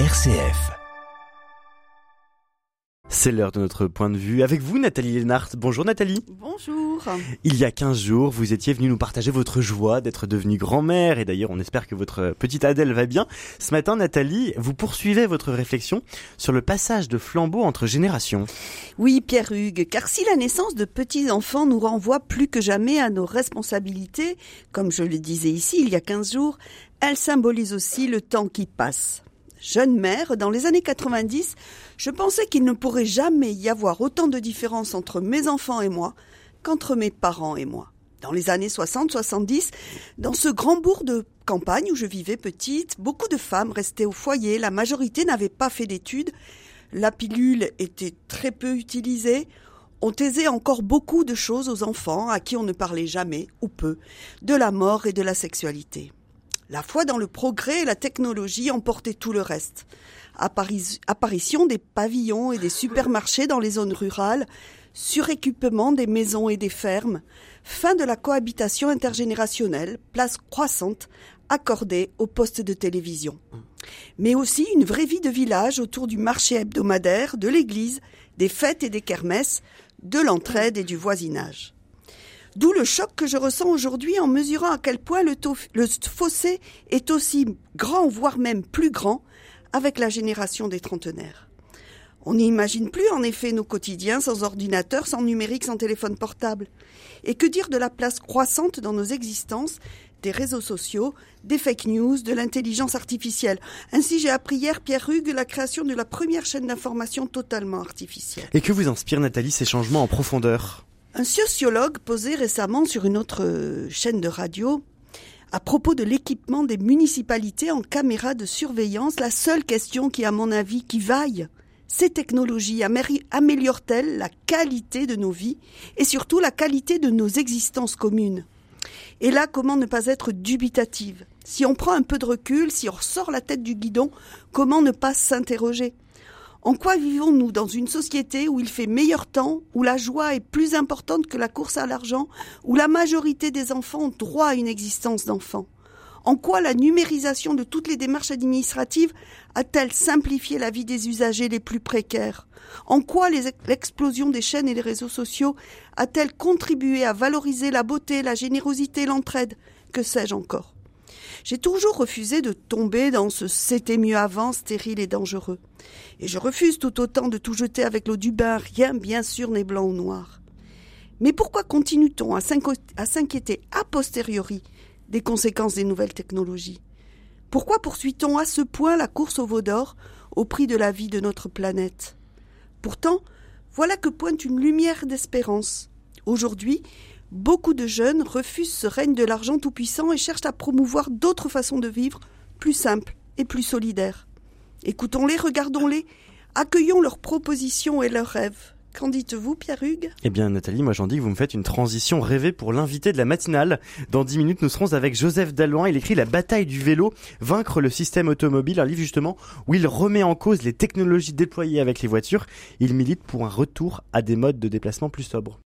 RCF. C'est l'heure de notre point de vue. Avec vous, Nathalie Lénart. Bonjour Nathalie. Bonjour. Il y a 15 jours, vous étiez venue nous partager votre joie d'être devenue grand-mère et d'ailleurs on espère que votre petite Adèle va bien. Ce matin, Nathalie, vous poursuivez votre réflexion sur le passage de flambeau entre générations. Oui, Pierre Hugues, car si la naissance de petits-enfants nous renvoie plus que jamais à nos responsabilités, comme je le disais ici il y a 15 jours, elle symbolise aussi le temps qui passe jeune mère, dans les années 90, je pensais qu'il ne pourrait jamais y avoir autant de différence entre mes enfants et moi qu'entre mes parents et moi. Dans les années 60-70, dans ce grand bourg de campagne où je vivais petite, beaucoup de femmes restaient au foyer, la majorité n'avait pas fait d'études, la pilule était très peu utilisée, on taisait encore beaucoup de choses aux enfants à qui on ne parlait jamais ou peu, de la mort et de la sexualité. La foi dans le progrès et la technologie emportait tout le reste. apparition des pavillons et des supermarchés dans les zones rurales, suréquipement des maisons et des fermes, fin de la cohabitation intergénérationnelle, place croissante accordée aux postes de télévision. Mais aussi une vraie vie de village autour du marché hebdomadaire, de l'église, des fêtes et des kermesses, de l'entraide et du voisinage. D'où le choc que je ressens aujourd'hui en mesurant à quel point le, fossé est aussi grand, voire même plus grand, avec la génération des trentenaires. On n'imagine plus en effet nos quotidiens sans ordinateur, sans numérique, sans téléphone portable. Et que dire de la place croissante dans nos existences des réseaux sociaux, des fake news, de l'intelligence artificielle? Ainsi, j'ai appris hier, Pierre Hugues, la création de la première chaîne d'information totalement artificielle. Et que vous inspire, Nathalie, ces changements en profondeur? Un sociologue posait récemment sur une autre euh, chaîne de radio à propos de l'équipement des municipalités en caméras de surveillance, la seule question qui, à mon avis, qui vaille, ces technologies améliorent-elles la qualité de nos vies et surtout la qualité de nos existences communes? Et là, comment ne pas être dubitative? Si on prend un peu de recul, si on ressort la tête du guidon, comment ne pas s'interroger? En quoi vivons-nous dans une société où il fait meilleur temps, où la joie est plus importante que la course à l'argent, où la majorité des enfants ont droit à une existence d'enfant? En quoi la numérisation de toutes les démarches administratives a-t-elle simplifié la vie des usagers les plus précaires? En quoi l'explosion des chaînes et des réseaux sociaux a-t-elle contribué à valoriser la beauté, la générosité, l'entraide? Que sais-je encore? J'ai toujours refusé de tomber dans ce c'était mieux avant, stérile et dangereux. Et je refuse tout autant de tout jeter avec l'eau du bain, rien bien sûr n'est blanc ou noir. Mais pourquoi continue-t-on à s'inquiéter a posteriori des conséquences des nouvelles technologies? Pourquoi poursuit-on à ce point la course au veau d'or au prix de la vie de notre planète? Pourtant, voilà que pointe une lumière d'espérance. Aujourd'hui, beaucoup de jeunes refusent ce règne de l'argent tout-puissant et cherchent à promouvoir d'autres façons de vivre, plus simples et plus solidaires. Écoutons-les, regardons-les, accueillons leurs propositions et leurs rêves. Qu'en dites-vous, Pierre Hugues Eh bien, Nathalie, moi j'en dis que vous me faites une transition rêvée pour l'invité de la matinale. Dans dix minutes, nous serons avec Joseph Dalloin. Il écrit La bataille du vélo, vaincre le système automobile, un livre justement où il remet en cause les technologies déployées avec les voitures. Il milite pour un retour à des modes de déplacement plus sobres.